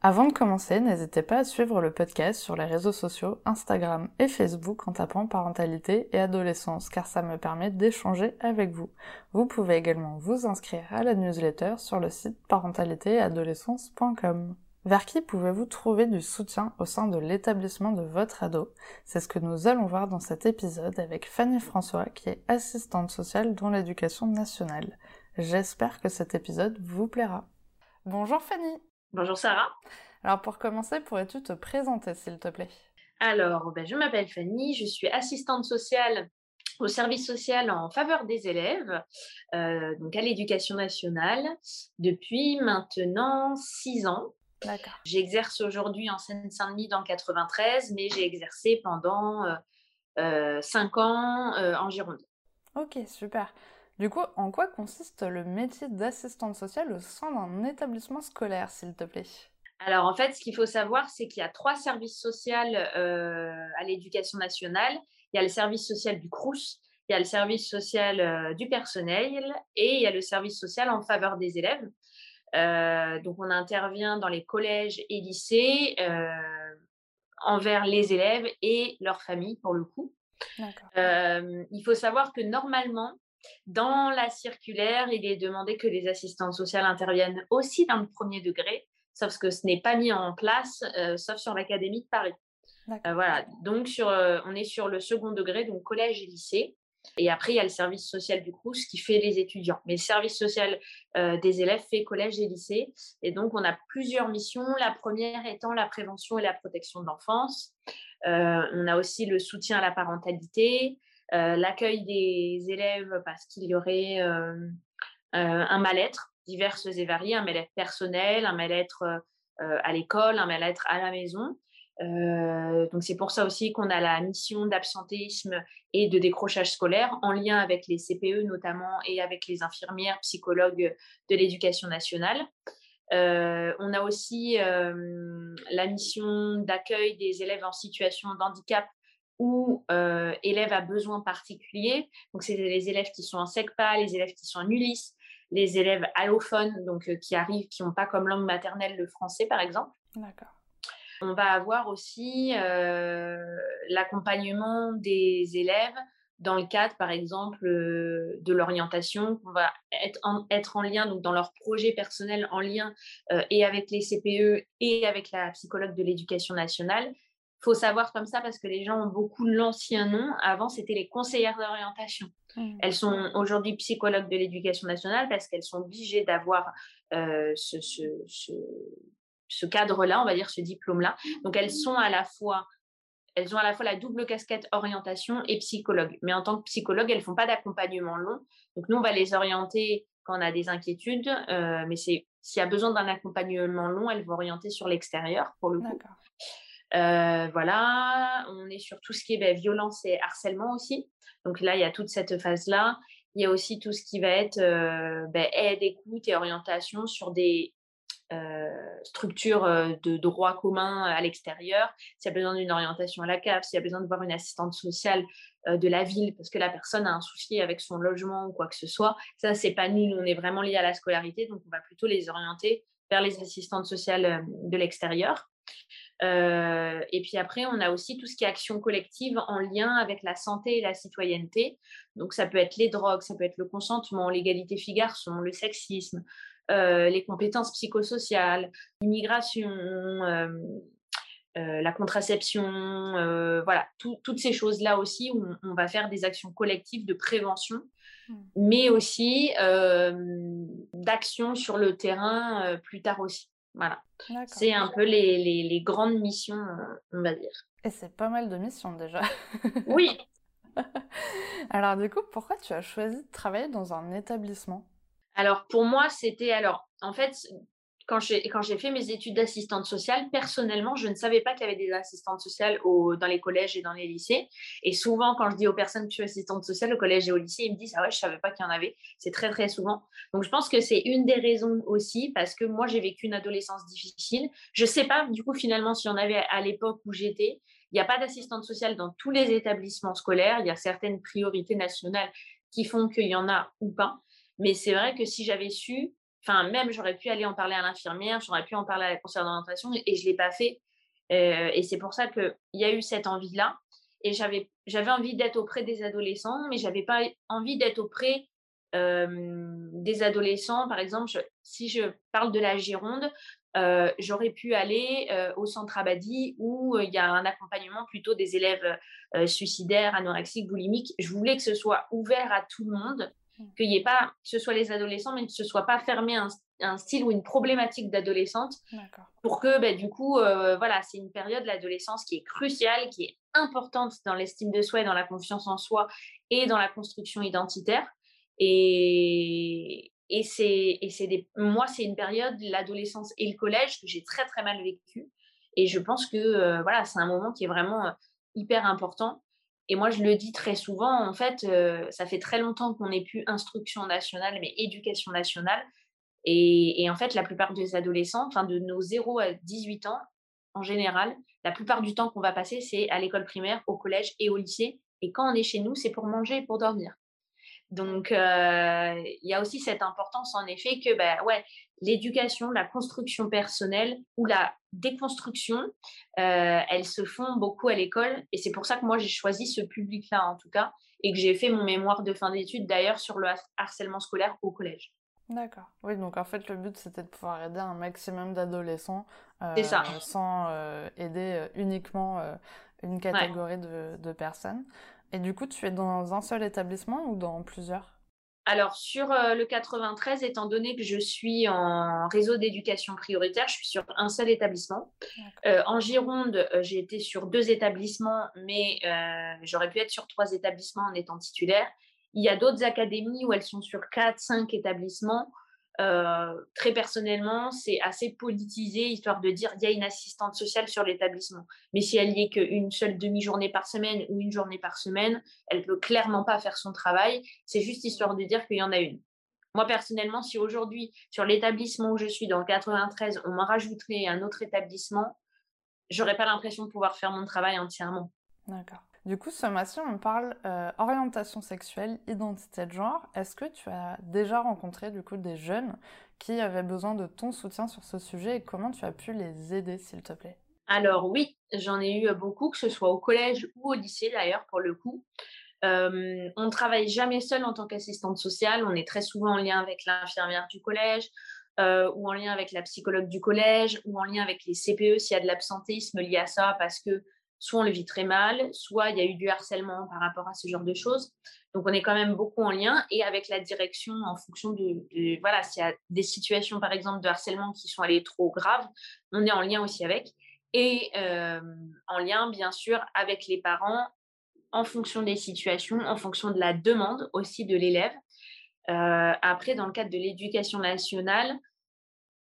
Avant de commencer, n'hésitez pas à suivre le podcast sur les réseaux sociaux Instagram et Facebook en tapant parentalité et adolescence car ça me permet d'échanger avec vous. Vous pouvez également vous inscrire à la newsletter sur le site parentalitéadolescence.com. Vers qui pouvez-vous trouver du soutien au sein de l'établissement de votre ado? C'est ce que nous allons voir dans cet épisode avec Fanny François qui est assistante sociale dans l'éducation nationale. J'espère que cet épisode vous plaira. Bonjour Fanny Bonjour Sarah. Alors pour commencer, pourrais-tu te présenter s'il te plaît? Alors, ben, je m'appelle Fanny, je suis assistante sociale au service social en faveur des élèves, euh, donc à l'éducation nationale, depuis maintenant six ans. D'accord. J'exerce aujourd'hui en Seine-Saint-Denis dans le 93, mais j'ai exercé pendant euh, euh, cinq ans en Gironde. Ok, super. Du coup, en quoi consiste le métier d'assistante sociale au sein d'un établissement scolaire, s'il te plaît? Alors, en fait, ce qu'il faut savoir, c'est qu'il y a trois services sociaux à l'éducation nationale. Il y a le service social du CRUS, il y a le service social du personnel et il y a le service social en faveur des élèves. donc, on intervient dans les collèges et lycées envers les élèves et leurs familles, pour le coup. il faut savoir que normalement, dans la circulaire, il est demandé que les assistantes sociales interviennent aussi dans le premier degré, sauf que ce n'est pas mis en place, euh, sauf sur l'Académie de Paris. Euh, voilà, donc sur, euh, on est sur le second degré, donc collège et lycée. Et après, il y a le service social du CRUS qui fait les étudiants. Mais le service social des élèves fait collège et lycée. Et donc, on a plusieurs missions. La première étant la prévention et la protection de l'enfance. on a aussi le soutien à la parentalité, l'accueil des élèves parce qu'il y aurait euh, euh, un mal-être divers et variés, un mal-être personnel, un mal-être à l'école, un mal-être à la maison. donc c'est pour ça aussi qu'on a la mission d'absentéisme et de décrochage scolaire en lien avec les CPE notamment et avec les infirmières, psychologues de l'éducation nationale. on a aussi la mission d'accueil des élèves en situation de handicap ou euh, élèves à besoins particuliers. Donc, c'est les élèves qui sont en SECPA, les élèves qui sont en ULIS, les élèves allophones, donc euh, qui arrivent, qui n'ont pas comme langue maternelle le français, par exemple. D'accord. On va avoir aussi euh, l'accompagnement des élèves dans le cadre, par exemple, de l'orientation, on va être en, être en lien, donc dans leur projet personnel, en lien et avec les CPE et avec la psychologue de l'éducation nationale, faut savoir comme ça parce que les gens ont beaucoup l'ancien nom. Avant, c'était les conseillères d'orientation. Mmh. Elles sont aujourd'hui psychologues de l'éducation nationale parce qu'elles sont obligées d'avoir euh, ce, ce, ce, cadre-là, on va dire ce diplôme-là. Donc, elles sont à la fois elles ont à la fois la double casquette orientation et psychologue. Mais en tant que psychologue, elles ne font pas d'accompagnement long. Donc, nous, on va les orienter quand on a des inquiétudes. Euh, mais s'il y a besoin d'un accompagnement long, elles vont orienter sur l'extérieur pour le coup. Euh, voilà, on est sur tout ce qui est ben, violence et harcèlement aussi. Donc là, il y a toute cette phase-là. Il y a aussi tout ce qui va être euh, ben, aide, écoute et orientation sur des euh, structures de droit commun à l'extérieur. S'il y a besoin d'une orientation à la CAF, s'il y a besoin de voir une assistante sociale de la ville parce que la personne a un souci avec son logement ou quoi que ce soit, ça, c'est pas nous. On est vraiment lié à la scolarité, donc on va plutôt les orienter vers les assistantes sociales de l'extérieur. Euh, et puis après, on a aussi tout ce qui est action collective en lien avec la santé et la citoyenneté. Donc ça peut être les drogues, ça peut être le consentement, l'égalité filles-garçons, le sexisme, euh, les compétences psychosociales, l'immigration, euh, la contraception, voilà, toutes ces choses-là aussi où on, va faire des actions collectives de prévention, mmh. mais aussi d'action sur le terrain plus tard aussi. Voilà. C'est un peu les, les, grandes missions, euh, on va dire. Et c'est pas mal de missions déjà. oui. alors du coup, pourquoi tu as choisi de travailler dans un établissement? Alors pour moi, c'était alors en fait quand j'ai fait mes études d'assistante sociale, personnellement, je ne savais pas qu'il y avait des assistantes sociales dans les collèges et dans les lycées. Et souvent, quand je dis aux personnes que je suis assistante sociale au collège et au lycée, ils me disent Ah ouais, je ne savais pas qu'il y en avait. C'est très, très souvent. Donc, je pense que c'est une des raisons aussi, parce que moi, j'ai vécu une adolescence difficile. Je ne sais pas, du coup, finalement, s'il y en avait à l'époque où j'étais. Il n'y a pas d'assistante sociale dans tous les établissements scolaires. Il y a certaines priorités nationales qui font qu'il y en a ou pas. Mais c'est vrai que si j'avais su, Enfin, même, j'aurais pu aller en parler à l'infirmière, j'aurais pu en parler à la conseillère d'orientation et je ne l'ai pas fait. Euh, et c'est pour ça qu'il y a eu cette envie-là. Et j'avais, envie d'être auprès des adolescents, mais je n'avais pas envie d'être auprès euh, des adolescents. Par exemple, si je parle de la Gironde, euh, j'aurais pu aller au centre Abadi où il y a un accompagnement plutôt des élèves suicidaires, anorexiques, boulimiques. Je voulais que ce soit ouvert à tout le monde. Qu'il n'y ait pas, que ce soit les adolescents, mais que ce soit pas fermé un, un style ou une problématique d'adolescente. Pour que, ben, du coup, euh, voilà, c'est une période, l'adolescence, qui est cruciale, qui est importante dans l'estime de soi et dans la confiance en soi et dans la construction identitaire. Et, et c'est, et c'est des, moi, c'est une période, l'adolescence et le collège, que j'ai très, très mal vécu. Et je pense que, euh, voilà, c'est un moment qui est vraiment euh, hyper important. Et moi, je le dis très souvent, en fait, euh, ça fait très longtemps qu'on n'est plus instruction nationale, mais éducation nationale. Et, en fait, la plupart des adolescents, enfin de nos 0 à 18 ans, en général, la plupart du temps qu'on va passer, c'est à l'école primaire, au collège et au lycée. Et quand on est chez nous, c'est pour manger et pour dormir. Donc, euh, il y a aussi cette importance, en effet, que bah, ouais, l'éducation, la construction personnelle ou la déconstruction, euh, elles se font beaucoup à l'école. Et c'est pour ça que moi, j'ai choisi ce public-là, en tout cas, et que j'ai fait mon mémoire de fin d'études, d'ailleurs, sur le harcèlement scolaire au collège. D'accord. Oui, donc en fait, le but, c'était de pouvoir aider un maximum d'adolescents euh, sans euh, aider uniquement une catégorie de, de, personnes. Et du coup, tu es dans un seul établissement ou dans plusieurs? Alors, sur euh, le 93, étant donné que je suis en réseau d'éducation prioritaire, je suis sur un seul établissement. Euh, en Gironde, euh, j'ai été sur deux établissements, mais j'aurais pu être sur trois établissements en étant titulaire. Il y a d'autres académies où elles sont sur quatre, cinq établissements. Euh, très personnellement, c'est assez politisé, histoire de dire il y a une assistante sociale sur l'établissement. Mais si elle n'y est qu'une seule demi-journée par semaine ou une journée par semaine, elle peut clairement pas faire son travail. C'est juste histoire de dire qu'il y en a une. Moi, personnellement, si aujourd'hui, sur l'établissement où je suis, dans le 93, on m'en rajouterait un autre établissement, j'aurais pas l'impression de pouvoir faire mon travail entièrement. D'accord. Du coup, ce mois-ci, on parle euh, orientation sexuelle, identité de genre. Est-ce que tu as déjà rencontré du coup des jeunes qui avaient besoin de ton soutien sur ce sujet et comment tu as pu les aider, s'il te plaît? Alors oui, j'en ai eu beaucoup, que ce soit au collège ou au lycée d'ailleurs pour le coup. Euh, on ne travaille jamais seul en tant qu'assistante sociale. On est très souvent en lien avec l'infirmière du collège, euh, ou en lien avec la psychologue du collège, ou en lien avec les CPE s'il y a de l'absentéisme lié à ça, parce que soit on le vit très mal, soit il y a eu du harcèlement par rapport à ce genre de choses. Donc on est quand même beaucoup en lien et avec la direction en fonction de, voilà, s'il y a des situations par exemple de harcèlement qui sont allées trop graves, on est en lien aussi avec et euh, en lien bien sûr avec les parents en fonction des situations, en fonction de la demande aussi de l'élève. Euh, après, dans le cadre de l'éducation nationale,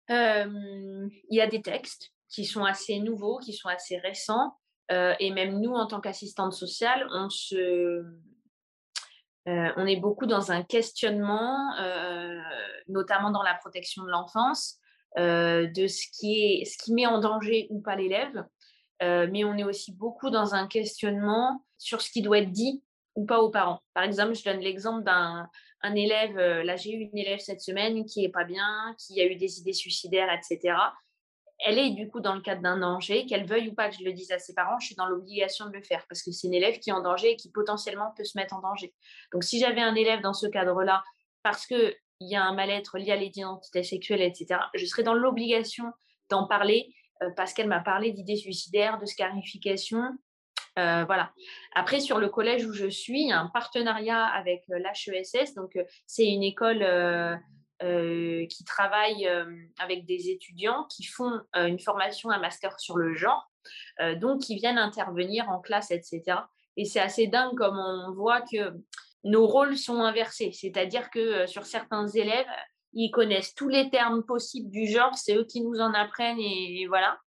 euh, il y a des textes qui sont assez nouveaux, qui sont assez récents, euh, et même nous, en tant qu'assistante sociale, on se, euh, on est beaucoup dans un questionnement, euh, notamment dans la protection de l'enfance, de ce qui, est, ce qui met en danger ou pas l'élève. mais on est aussi beaucoup dans un questionnement sur ce qui doit être dit ou pas aux parents. Par exemple, je donne l'exemple d'un un élève, là j'ai eu une élève cette semaine qui est pas bien, qui a eu des idées suicidaires, etc elle est du coup dans le cadre d'un danger, qu'elle veuille ou pas que je le dise à ses parents, je suis dans l'obligation de le faire parce que c'est une élève qui est en danger et qui potentiellement peut se mettre en danger. Donc si j'avais un élève dans ce cadre-là, parce qu'il y a un mal-être lié à l'identité sexuelle, etc., je serais dans l'obligation d'en parler euh, parce qu'elle m'a parlé d'idées suicidaires, de scarification. Euh, voilà. Après, sur le collège où je suis, il y a un partenariat avec euh, l'HESS. Donc, c'est une école euh, qui travaillent euh, avec des étudiants qui font euh, une formation, un master sur le genre, donc qui viennent intervenir en classe, etc. Et c'est assez dingue comme on voit que nos rôles sont inversés, c'est-à-dire que sur certains élèves, ils connaissent tous les termes possibles du genre, c'est eux qui nous en apprennent et, voilà.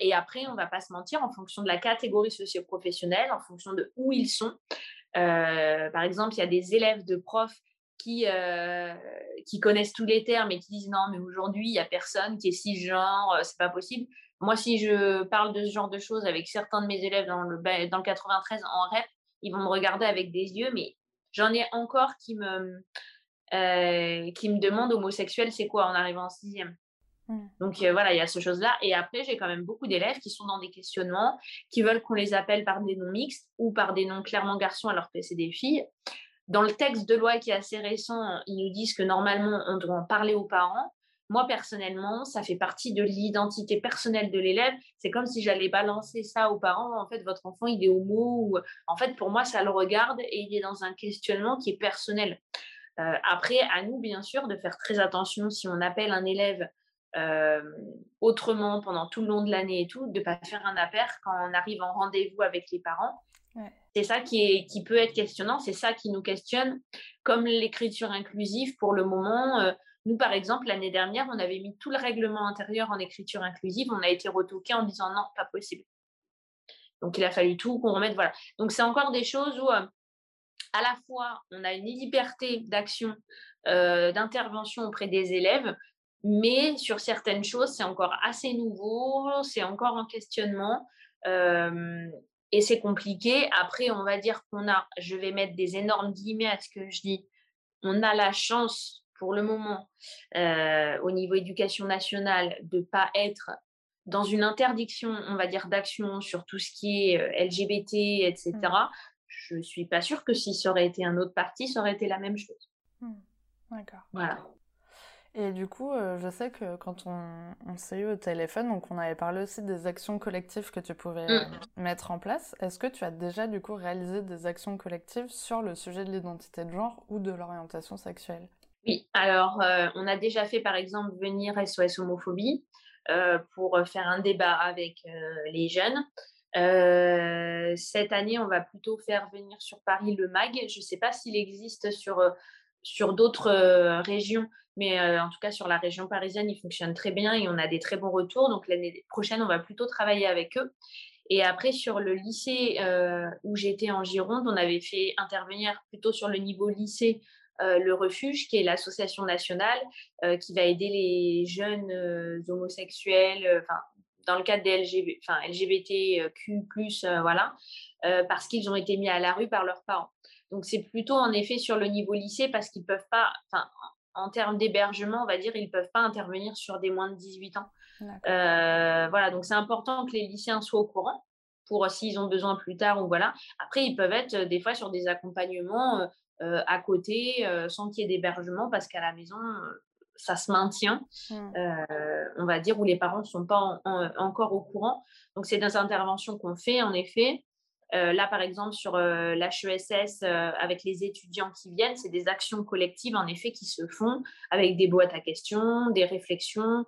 Et après, on ne va pas se mentir, en fonction de la catégorie socio-professionnelle, en fonction de où ils sont. Par exemple, il y a des élèves de profs qui, euh, qui connaissent tous les termes et qui disent non, mais aujourd'hui, il n'y a personne qui est cisgenre, c'est pas possible. Moi, si je parle de ce genre de choses avec certains de mes élèves dans le, dans le 93 en REP, ils vont me regarder avec des yeux, mais j'en ai encore qui me, euh, qui me demandent homosexuel, c'est quoi en arrivant en sixième. Mmh. Donc euh, voilà, il y a ce chose-là. Et après, j'ai quand même beaucoup d'élèves qui sont dans des questionnements, qui veulent qu'on les appelle par des noms mixtes ou par des noms clairement garçons alors que c'est des filles. Dans le texte de loi qui est assez récent, ils nous disent que normalement, on doit en parler aux parents. Moi, personnellement, ça fait partie de l'identité personnelle de l'élève. C'est comme si j'allais balancer ça aux parents. En fait, votre enfant, il est homo. Ou... En fait, pour moi, ça le regarde et il est dans un questionnement qui est personnel. Euh, après, à nous, bien sûr, de faire très attention si on appelle un élève euh, autrement pendant tout le long de l'année et tout, de ne pas faire un appel quand on arrive en rendez-vous avec les parents. C'est ça qui, est, qui peut être questionnant, c'est ça qui nous questionne, comme l'écriture inclusive pour le moment. Euh, nous, par exemple, l'année dernière, on avait mis tout le règlement intérieur en écriture inclusive. On a été retoqué en disant non, pas possible. Donc, il a fallu tout qu'on remette. Voilà. Donc, c'est encore des choses où, euh, à la fois, on a une liberté d'action, euh, d'intervention auprès des élèves, mais sur certaines choses, c'est encore assez nouveau, c'est encore en questionnement. Et c'est compliqué. Après, on va dire qu'on a, je vais mettre des énormes guillemets à ce que je dis, on a la chance pour le moment, euh, au niveau éducation nationale, de ne pas être dans une interdiction, on va dire, d'action sur tout ce qui est euh, LGBT, etc., mmh. je ne suis pas sûre que si ça aurait été un autre parti, ça aurait été la même chose. Mmh. D'accord. Voilà. Et du coup, euh, je sais que quand on, s'est eu au téléphone, donc on avait parlé aussi des actions collectives que tu pouvais mmh. mettre en place. Est-ce que tu as déjà du coup réalisé des actions collectives sur le sujet de l'identité de genre ou de l'orientation sexuelle? Oui, alors euh, on a déjà fait par exemple venir SOS homophobie euh, pour faire un débat avec euh, les jeunes. cette année, on va plutôt faire venir sur Paris le MAG. Je ne sais pas s'il existe sur, sur d'autres régions, mais en tout cas sur la région parisienne, il fonctionne très bien et on a des très bons retours. Donc l'année prochaine, on va plutôt travailler avec eux. Et après, sur le lycée où j'étais en Gironde, on avait fait intervenir plutôt sur le niveau lycée euh, le Refuge, qui est l'association nationale euh, qui va aider les jeunes euh, homosexuels, dans le cadre des LGBTQ+, voilà, parce qu'ils ont été mis à la rue par leurs parents. Donc c'est plutôt en effet sur le niveau lycée parce qu'ils peuvent pas, enfin en termes d'hébergement, on va dire, ils peuvent pas intervenir sur des moins de 18 ans. voilà, donc c'est important que les lycéens soient au courant pour s'ils ont besoin plus tard ou voilà. Après, ils peuvent être des fois sur des accompagnements euh, à côté euh, sans qu'il y ait d'hébergement parce qu'à la maison, euh, ça se maintient, mmh. on va dire, où les parents ne sont pas encore au courant. Donc, c'est des interventions qu'on fait, en effet. Là, par exemple, sur l'HESS, avec les étudiants qui viennent, c'est des actions collectives, en effet, qui se font avec des boîtes à questions, des réflexions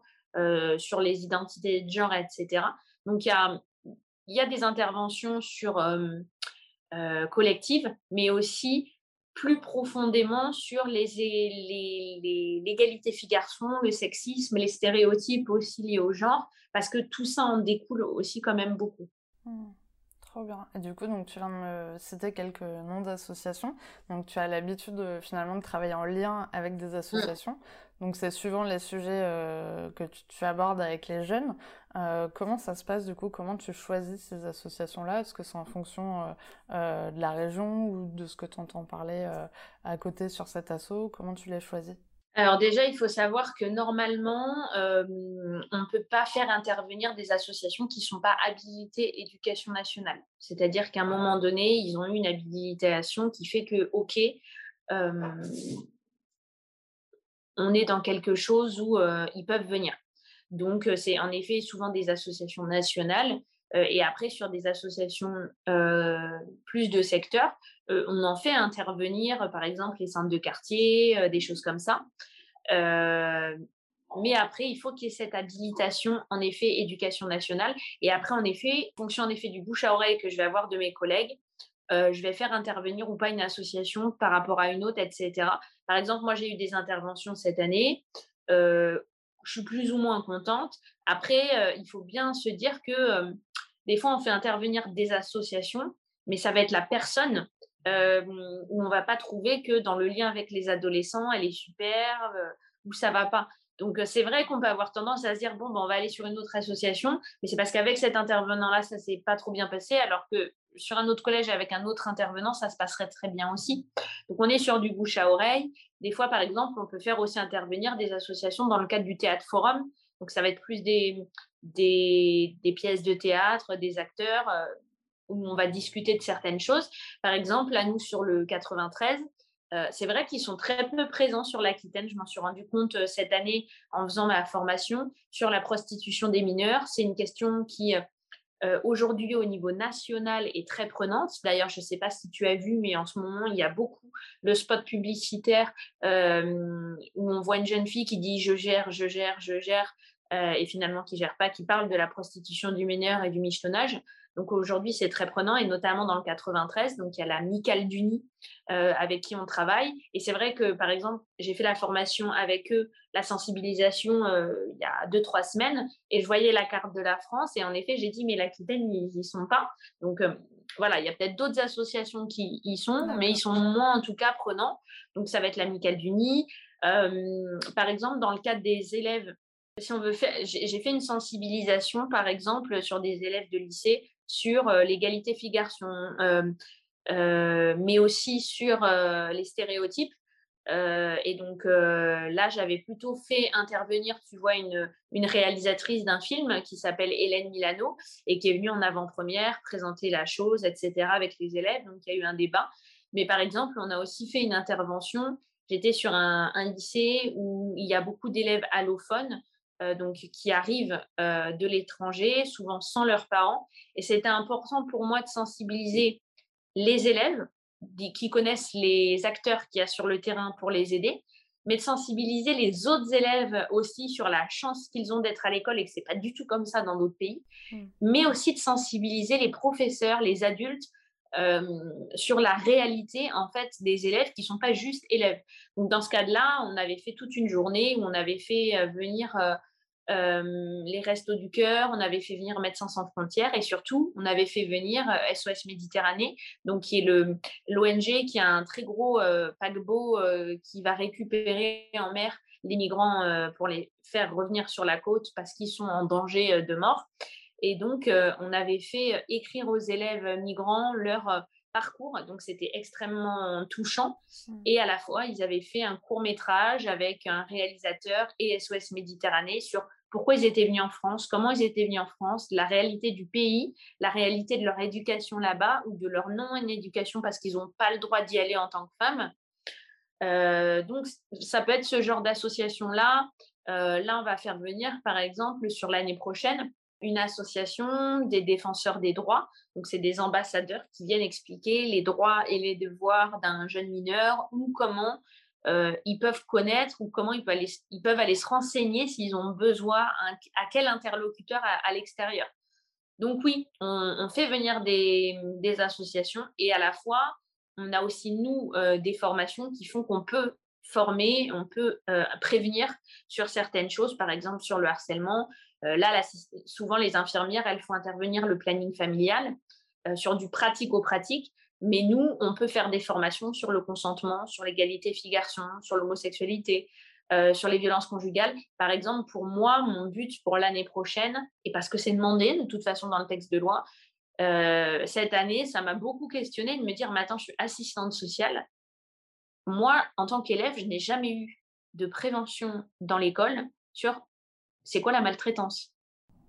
sur les identités de genre, etc. Donc, il y a, y a, des interventions sur collectives, mais aussi plus profondément sur les, l'égalité filles-garçons, le sexisme, les stéréotypes aussi liés au genre, parce que tout ça en découle aussi quand même beaucoup. Mmh. Trop bien. Et du coup, donc, tu viens de me citer quelques noms d'associations. Donc, tu as l'habitude finalement de travailler en lien avec des mmh. associations. Donc c'est suivant les sujets euh, que tu, abordes avec les jeunes. Euh, comment ça se passe du coup? Comment tu choisis ces associations-là? Est-ce que c'est en fonction euh, de la région ou de ce que tu entends parler à côté sur cet asso? Comment tu les choisis? Alors déjà, il faut savoir que normalement, on ne peut pas faire intervenir des associations qui ne sont pas habilitées éducation nationale. C'est-à-dire qu'à un moment donné, ils ont eu une habilitation qui fait que, OK, on est dans quelque chose où euh, ils peuvent venir. Donc, euh, c'est en effet souvent des associations nationales. Euh, et après, sur des associations plus de secteur, on en fait intervenir, par exemple, les centres de quartier, des choses comme ça. mais après, il faut qu'il y ait cette habilitation, en effet, éducation nationale. Et après, en effet, fonction en effet du bouche à oreille que je vais avoir de mes collègues, je vais faire intervenir ou pas une association par rapport à une autre, etc. Par exemple, moi, j'ai eu des interventions cette année. je suis plus ou moins contente. Après, il faut bien se dire que des fois, on fait intervenir des associations, mais ça va être la personne où on va pas trouver que dans le lien avec les adolescents, elle est super, ou ça va pas. Donc, c'est vrai qu'on peut avoir tendance à se dire, bon, ben, on va aller sur une autre association, mais c'est parce qu'avec cet intervenant-là, ça s'est pas trop bien passé, alors que sur un autre collège avec un autre intervenant, ça se passerait très bien aussi. Donc, on est sur du bouche à oreille. Des fois, par exemple, on peut faire aussi intervenir des associations dans le cadre du théâtre forum. Donc, ça va être plus des, des, pièces de théâtre, des acteurs, où on va discuter de certaines choses. Par exemple, là, nous, sur le 93, euh, c'est vrai qu'ils sont très peu présents sur l'Aquitaine. Je m'en suis rendu compte euh, cette année en faisant ma formation sur la prostitution des mineurs. C'est une question qui, euh, aujourd'hui, au niveau national, est très prenante. D'ailleurs, je ne sais pas si tu as vu, mais en ce moment, il y a beaucoup le spot publicitaire où on voit une jeune fille qui dit je gère, je gère, je gère, et finalement qui gère pas, qui parle de la prostitution du mineur et du michetonnage. Donc aujourd'hui, c'est très prenant et notamment dans le 93. Donc il y a la Micale d'Uni euh, avec qui on travaille. Et c'est vrai que par exemple, j'ai fait la formation avec eux, la sensibilisation euh, il y a deux trois semaines, et je voyais la carte de la France et en effet, j'ai dit mais l'Aquitaine ils y sont pas. Donc euh, voilà, il y a peut-être d'autres associations qui y sont, mais ils sont moins en tout cas prenants. Donc ça va être l'Amicale d'Uni. par exemple, dans le cadre des élèves si on veut faire, j'ai fait une sensibilisation, par exemple, sur des élèves de lycée sur euh, l'égalité filles-garçons, euh, euh, mais aussi sur les stéréotypes. et donc là, j'avais plutôt fait intervenir, tu vois, une, réalisatrice d'un film qui s'appelle Hélène Milano et qui est venue en avant-première présenter la chose, etc., avec les élèves. Donc il y a eu un débat. Mais par exemple, on a aussi fait une intervention. J'étais sur un, un, lycée où il y a beaucoup d'élèves allophones euh, donc, qui arrivent euh, de l'étranger, souvent sans leurs parents. Et c'était important pour moi de sensibiliser les élèves qui connaissent les acteurs qu'il y a sur le terrain pour les aider, mais de sensibiliser les autres élèves aussi sur la chance qu'ils ont d'être à l'école et que c'est pas du tout comme ça dans d'autres pays, mmh. mais aussi de sensibiliser les professeurs, les adultes sur la réalité en fait des élèves qui sont pas juste élèves. Donc dans ce cas-là, on avait fait toute une journée où on avait fait euh, venir euh, les Restos du Cœur, on avait fait venir Médecins sans frontières et surtout on avait fait venir SOS Méditerranée, donc qui est le l'ONG qui a un très gros paquebot qui va récupérer en mer les migrants pour les faire revenir sur la côte parce qu'ils sont en danger de mort. Et donc, euh, on avait fait euh, écrire aux élèves migrants leur euh, parcours. Donc, c'était extrêmement touchant. Mmh. Et à la fois, ils avaient fait un court métrage avec un réalisateur et SOS Méditerranée sur pourquoi ils étaient venus en France, comment ils étaient venus en France, la réalité du pays, la réalité de leur éducation là-bas ou de leur non-éducation parce qu'ils n'ont pas le droit d'y aller en tant que femmes. donc, ça peut être ce genre d'association-là. là, on va faire venir, par exemple, sur l'année prochaine, une association des défenseurs des droits. Donc, c'est des ambassadeurs qui viennent expliquer les droits et les devoirs d'un jeune mineur ou comment euh, ils peuvent connaître ou comment ils peuvent aller, ils peuvent aller se renseigner s'ils ont besoin à quel interlocuteur à, l'extérieur. Donc oui, on, fait venir des, associations et à la fois, on a aussi, nous, euh, des formations qui font qu'on peut former, on peut euh, prévenir sur certaines choses, par exemple sur le harcèlement, euh, là, souvent, les infirmières, elles font intervenir le planning familial euh, sur du pratico-pratique. Mais nous, on peut faire des formations sur le consentement, sur l'égalité filles-garçons, sur l'homosexualité, euh, sur les violences conjugales. Par exemple, pour moi, mon but pour l'année prochaine, et parce que c'est demandé de toute façon dans le texte de loi, cette année, ça m'a beaucoup questionné de me dire, maintenant, je suis assistante sociale. Moi, en tant qu'élève, je n'ai jamais eu de prévention dans l'école sur c'est quoi la maltraitance?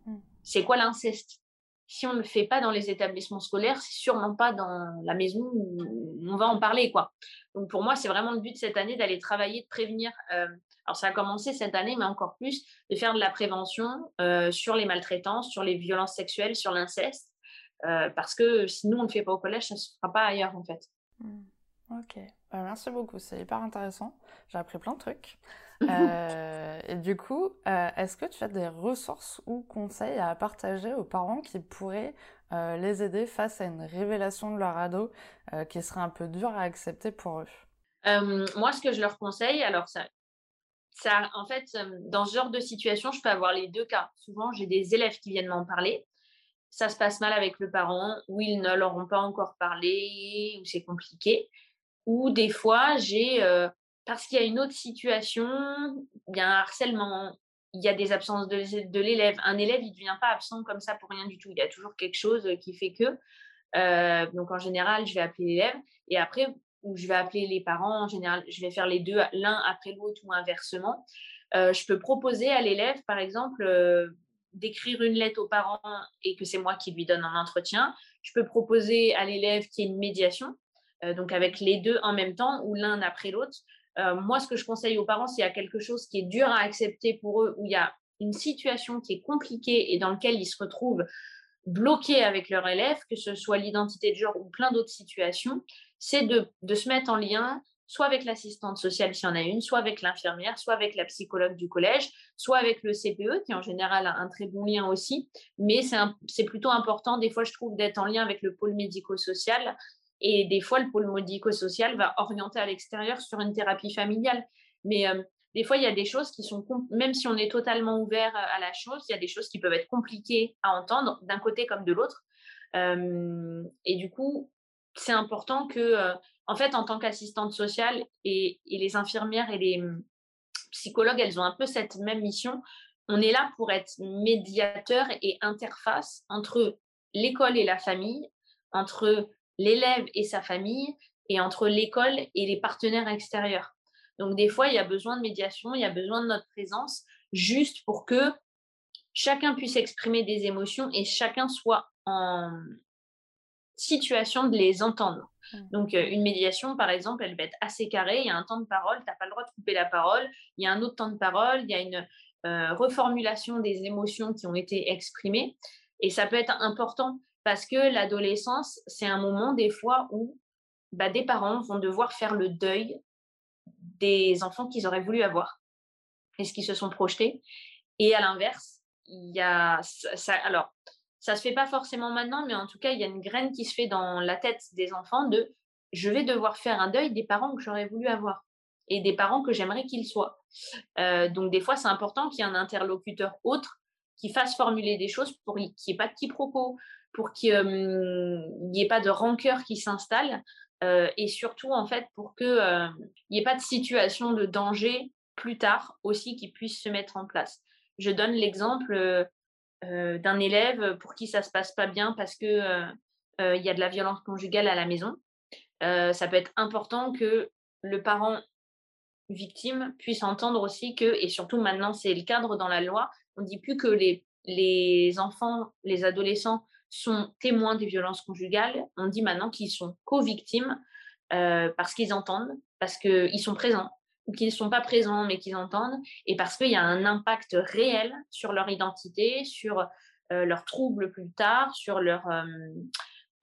Mmh. C'est quoi l'inceste? Si on ne le fait pas dans les établissements scolaires, c'est sûrement pas dans la maison où on va en parler. quoi. Donc pour moi, c'est vraiment le but de cette année d'aller travailler, de prévenir. Euh, alors ça a commencé cette année, mais encore plus, de faire de la prévention euh, sur les maltraitances, sur les violences sexuelles, sur l'inceste. Euh, parce que si nous, on ne le fait pas au collège, ça ne se fera pas ailleurs en fait. Mmh. Ok, bah, merci beaucoup, c'est hyper intéressant. J'ai appris plein de trucs. Euh, et du coup, euh, est-ce que tu as des ressources ou conseils à partager aux parents qui pourraient euh, les aider face à une révélation de leur ado qui serait un peu dure à accepter pour eux? Moi, ce que je leur conseille, alors ça, ça, en fait, dans ce genre de situation, je peux avoir les deux cas. Souvent, j'ai des élèves qui viennent m'en parler. Ça se passe mal avec le parent, ou ils ne leur ont pas encore parlé, ou c'est compliqué. Ou des fois, j'ai, parce qu'il y a une autre situation, il y a un harcèlement, il y a des absences de, l'élève. Un élève, il ne devient pas absent comme ça pour rien du tout. Il y a toujours quelque chose qui fait que. donc en général, je vais appeler l'élève. Et après, où je vais appeler les parents, en général, je vais faire les deux l'un après l'autre ou inversement. je peux proposer à l'élève, par exemple, d'écrire une lettre aux parents et que c'est moi qui lui donne un entretien. Je peux proposer à l'élève qu'il y ait une médiation, donc avec les deux en même temps ou l'un après l'autre. Moi, ce que je conseille aux parents, s'il y a quelque chose qui est dur à accepter pour eux, où il y a une situation qui est compliquée et dans laquelle ils se retrouvent bloqués avec leur élève, que ce soit l'identité de genre ou plein d'autres situations, c'est de, se mettre en lien soit avec l'assistante sociale s'il y en a une, soit avec l'infirmière, soit avec la psychologue du collège, soit avec le CPE qui en général a un très bon lien aussi. Mais c'est plutôt important, des fois je trouve, d'être en lien avec le pôle médico-social. Et des fois, le pôle médico-social va orienter à l'extérieur sur une thérapie familiale. Mais euh, des fois, il y a des choses qui sont, même si on est totalement ouvert à la chose, il y a des choses qui peuvent être compliquées à entendre d'un côté comme de l'autre. Euh, et du coup, c'est important que, euh, en fait, en tant qu'assistante sociale et, les infirmières et les hum, psychologues, elles ont un peu cette même mission. On est là pour être médiateur et interface entre l'école et la famille, entre l'élève et sa famille, et entre l'école et les partenaires extérieurs. Donc, des fois, il y a besoin de médiation, il y a besoin de notre présence, juste pour que chacun puisse exprimer des émotions et chacun soit en, situation de les entendre. Mmh. Donc, euh, une médiation, par exemple, elle va être assez carrée. Il y a un temps de parole, tu n'as pas le droit de couper la parole. Il y a un autre temps de parole. Il y a une euh, reformulation des émotions qui ont été exprimées. Et ça peut être important parce que l'adolescence, c'est un moment des fois où bah, des parents vont devoir faire le deuil des enfants qu'ils auraient voulu avoir et ce qu'ils se sont projetés. Et à l'inverse, il y a ça, alors ça se fait pas forcément maintenant, mais en tout cas, il y a une graine qui se fait dans la tête des enfants de je vais devoir faire un deuil des parents que j'aurais voulu avoir et des parents que j'aimerais qu'ils soient. Euh, donc, des fois, c'est important qu'il y ait un interlocuteur autre qui fasse formuler des choses pour qu'il n'y ait pas de quiproquo, pour qu'il n'y ait pas de rancœur qui s'installe, euh, et surtout, en fait, pour qu'il euh, n'y ait pas de situation de danger plus tard aussi qui puisse se mettre en place. Je donne l'exemple euh, d'un élève pour qui ça se passe pas bien parce que euh, euh, il y a de la violence conjugale à la maison. ça peut être important que le parent victime puisse entendre aussi que, et surtout maintenant c'est le cadre dans la loi, on dit plus que les, enfants, les adolescents sont témoins des violences conjugales, on dit maintenant qu'ils sont co-victimes parce qu'ils entendent, parce qu'ils sont présents, ou qui ne sont pas présents mais qu'ils entendent, et parce qu'il y a un impact réel sur leur identité, sur euh, leurs troubles plus tard, sur leur... Euh,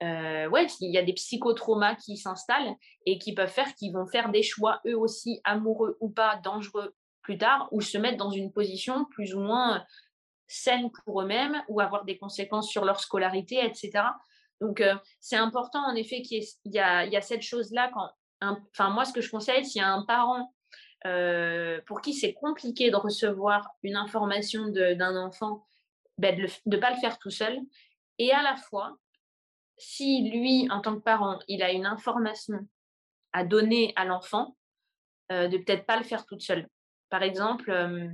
euh, ouais, il y a des psychotraumas qui s'installent et qui peuvent faire qu'ils vont faire des choix eux aussi amoureux ou pas dangereux plus tard ou se mettre dans une position plus ou moins saine pour eux-mêmes ou avoir des conséquences sur leur scolarité, etc. Donc, c'est important en effet qu'il y, y a cette chose-là enfin, moi, ce que je conseille, s'il y a un parent euh, pour qui c'est compliqué de recevoir une information d'un enfant, ben, de ne pas le faire tout seul. Et à la fois, si lui, en tant que parent, il a une information à donner à l'enfant, euh, de peut-être pas le faire toute seule. Par exemple, euh,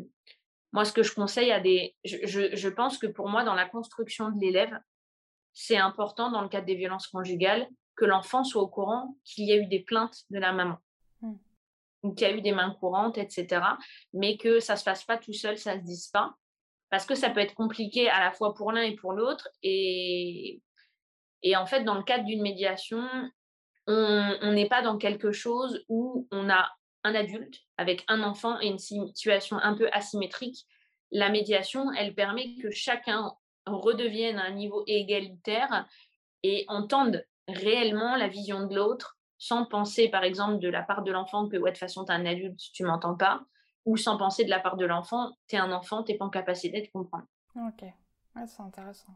moi, ce que je conseille à des... Je, je, pense que pour moi, dans la construction de l'élève, c'est important, dans le cadre des violences conjugales, que l'enfant soit au courant qu'il y a eu des plaintes de la maman qu'il y a eu des mains courantes, etc. Mais que ça ne se fasse pas tout seul, ça ne se dise pas. Parce que ça peut être compliqué à la fois pour l'un et pour l'autre. Et, et en fait, dans le cadre d'une médiation, on n'est pas dans quelque chose où on a un adulte avec un enfant et une situation un peu asymétrique. La médiation, elle permet que chacun redevienne à un niveau égalitaire et entende réellement la vision de l'autre sans penser, par exemple, de la part de l'enfant que, ouais, de toute façon, tu es un adulte, tu m'entends pas, ou sans penser de la part de l'enfant, tu es un enfant, tu pas en capacité de comprendre. Ok, ouais, c'est intéressant.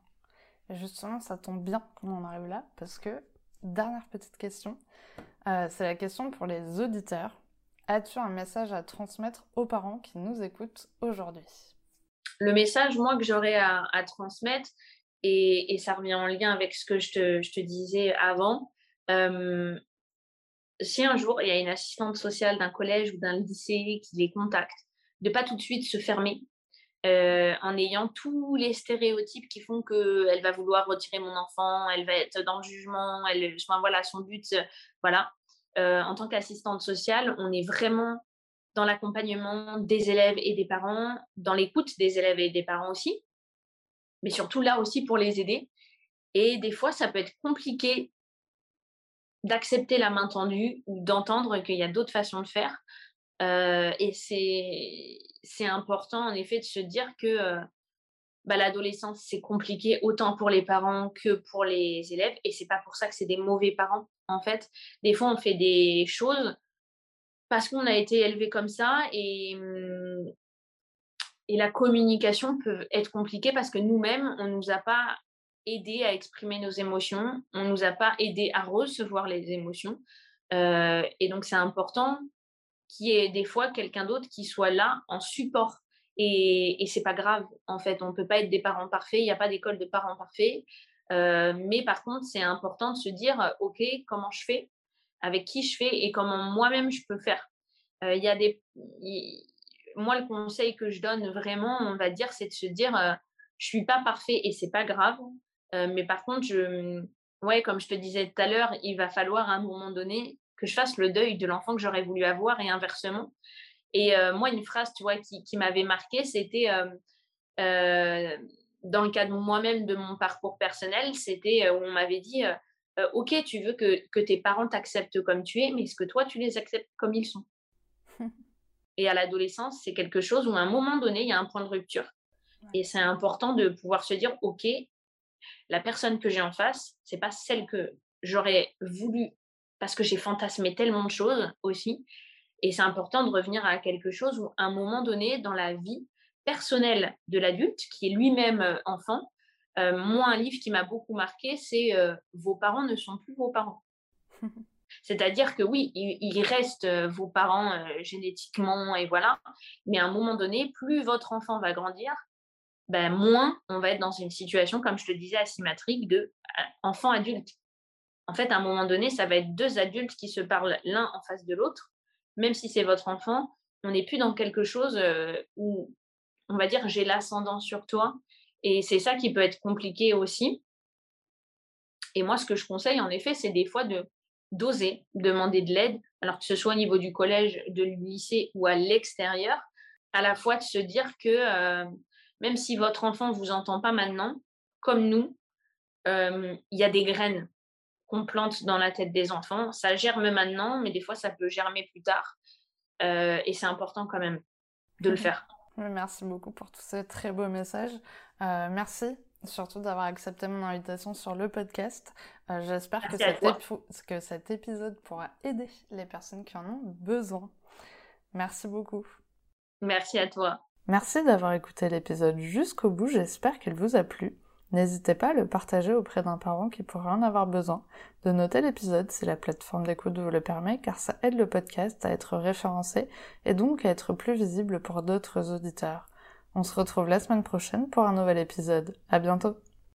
Et justement, ça tombe bien qu'on en arrive là, parce que, dernière petite question, Euh, c'est la question pour les auditeurs. As-tu un message à transmettre aux parents qui nous écoutent aujourd'hui? Le message, moi, que j'aurais à, transmettre, et, ça revient en lien avec ce que je te, disais avant, euh, si un jour il y a une assistante sociale d'un collège ou d'un lycée qui les contacte, de pas tout de suite se fermer euh, en ayant tous les stéréotypes qui font qu'elle va vouloir retirer mon enfant, elle va être dans le jugement, elle, enfin, son but, voilà. Euh, en tant qu'assistante sociale, on est vraiment dans l'accompagnement des élèves et des parents, dans l'écoute des élèves et des parents aussi, mais surtout là aussi pour les aider. Et des fois, ça peut être compliqué d'accepter la main tendue ou d'entendre qu'il y a d'autres façons de faire. Euh, et c'est important, en effet, de se dire que euh, bah, l'adolescence, c'est compliqué autant pour les parents que pour les élèves. Et c'est pas pour ça que c'est des mauvais parents, en fait. Des fois, on fait des choses parce qu'on a été élevé comme ça et, mmh, et la communication peut être compliquée parce que nous-mêmes, on ne nous a pas aidé à exprimer nos émotions, on ne nous a pas aidé à recevoir les émotions. Euh, et donc, c'est important qu'il y ait des fois quelqu'un d'autre qui soit là en support. Et, et c'est pas grave, en fait, on peut pas être des parents parfaits, il n'y a pas d'école de parents parfaits. Euh, mais par contre, c'est important de se dire, OK, comment je fais, avec qui je fais et comment moi-même je peux faire. Euh, y a des. moi, le conseil que je donne vraiment, on va dire, c'est de se dire, je suis pas parfait et c'est pas grave. Euh, mais par contre, je, ouais, comme je te disais tout à l'heure, il va falloir à un moment donné que je fasse le deuil de l'enfant que j'aurais voulu avoir et inversement. Et euh, moi, une phrase, tu vois, qui, m'avait marqué, c'était euh, dans le cadre moi-même de mon parcours personnel, c'était où on m'avait dit, ok, tu veux que, que tes parents t'acceptent comme tu es, mais est-ce que toi, tu les acceptes comme ils sont? Et à l'adolescence, c'est quelque chose où à un moment donné, il y a un point de rupture. Et c'est important de pouvoir se dire, ok, la personne que j'ai en face, c'est pas celle que j'aurais voulu parce que j'ai fantasmé tellement de choses aussi. Et c'est important de revenir à quelque chose où, à un moment donné, dans la vie personnelle de l'adulte, qui est lui-même euh, enfant, euh, moi, un livre qui m'a beaucoup marqué, c'est euh, Vos parents ne sont plus vos parents. C'est-à-dire que oui, ils restent vos parents génétiquement et voilà, mais à un moment donné, plus votre enfant va grandir, ben, moins on va être dans une situation, comme je te disais, asymétrique de enfant-adulte. En fait, à un moment donné, ça va être deux adultes qui se parlent l'un en face de l'autre. Même si c'est votre enfant, on n'est plus dans quelque chose où, on va dire, j'ai l'ascendant sur toi. Et c'est ça qui peut être compliqué aussi. Et moi, ce que je conseille, en effet, c'est des fois de d'oser demander de l'aide, alors que ce soit au niveau du collège, de lycée ou à l'extérieur, à la fois de se dire que euh, même si votre enfant ne vous entend pas maintenant, comme nous, euh, il y a des graines qu'on plante dans la tête des enfants. Ça germe maintenant, mais des fois, ça peut germer plus tard. Euh, et c'est important quand même de le faire. Merci beaucoup pour tous ces très beaux messages. Euh, merci surtout d'avoir accepté mon invitation sur le podcast. J'espère que, que cet épisode pourra aider les personnes qui en ont besoin. Merci beaucoup. Merci à toi. Merci d'avoir écouté l'épisode jusqu'au bout, j'espère qu'il vous a plu. N'hésitez pas à le partager auprès d'un parent qui pourrait en avoir besoin, de noter l'épisode si la plateforme d'écoute vous le permet, car ça aide le podcast à être référencé et donc à être plus visible pour d'autres auditeurs. On se retrouve la semaine prochaine pour un nouvel épisode. À bientôt!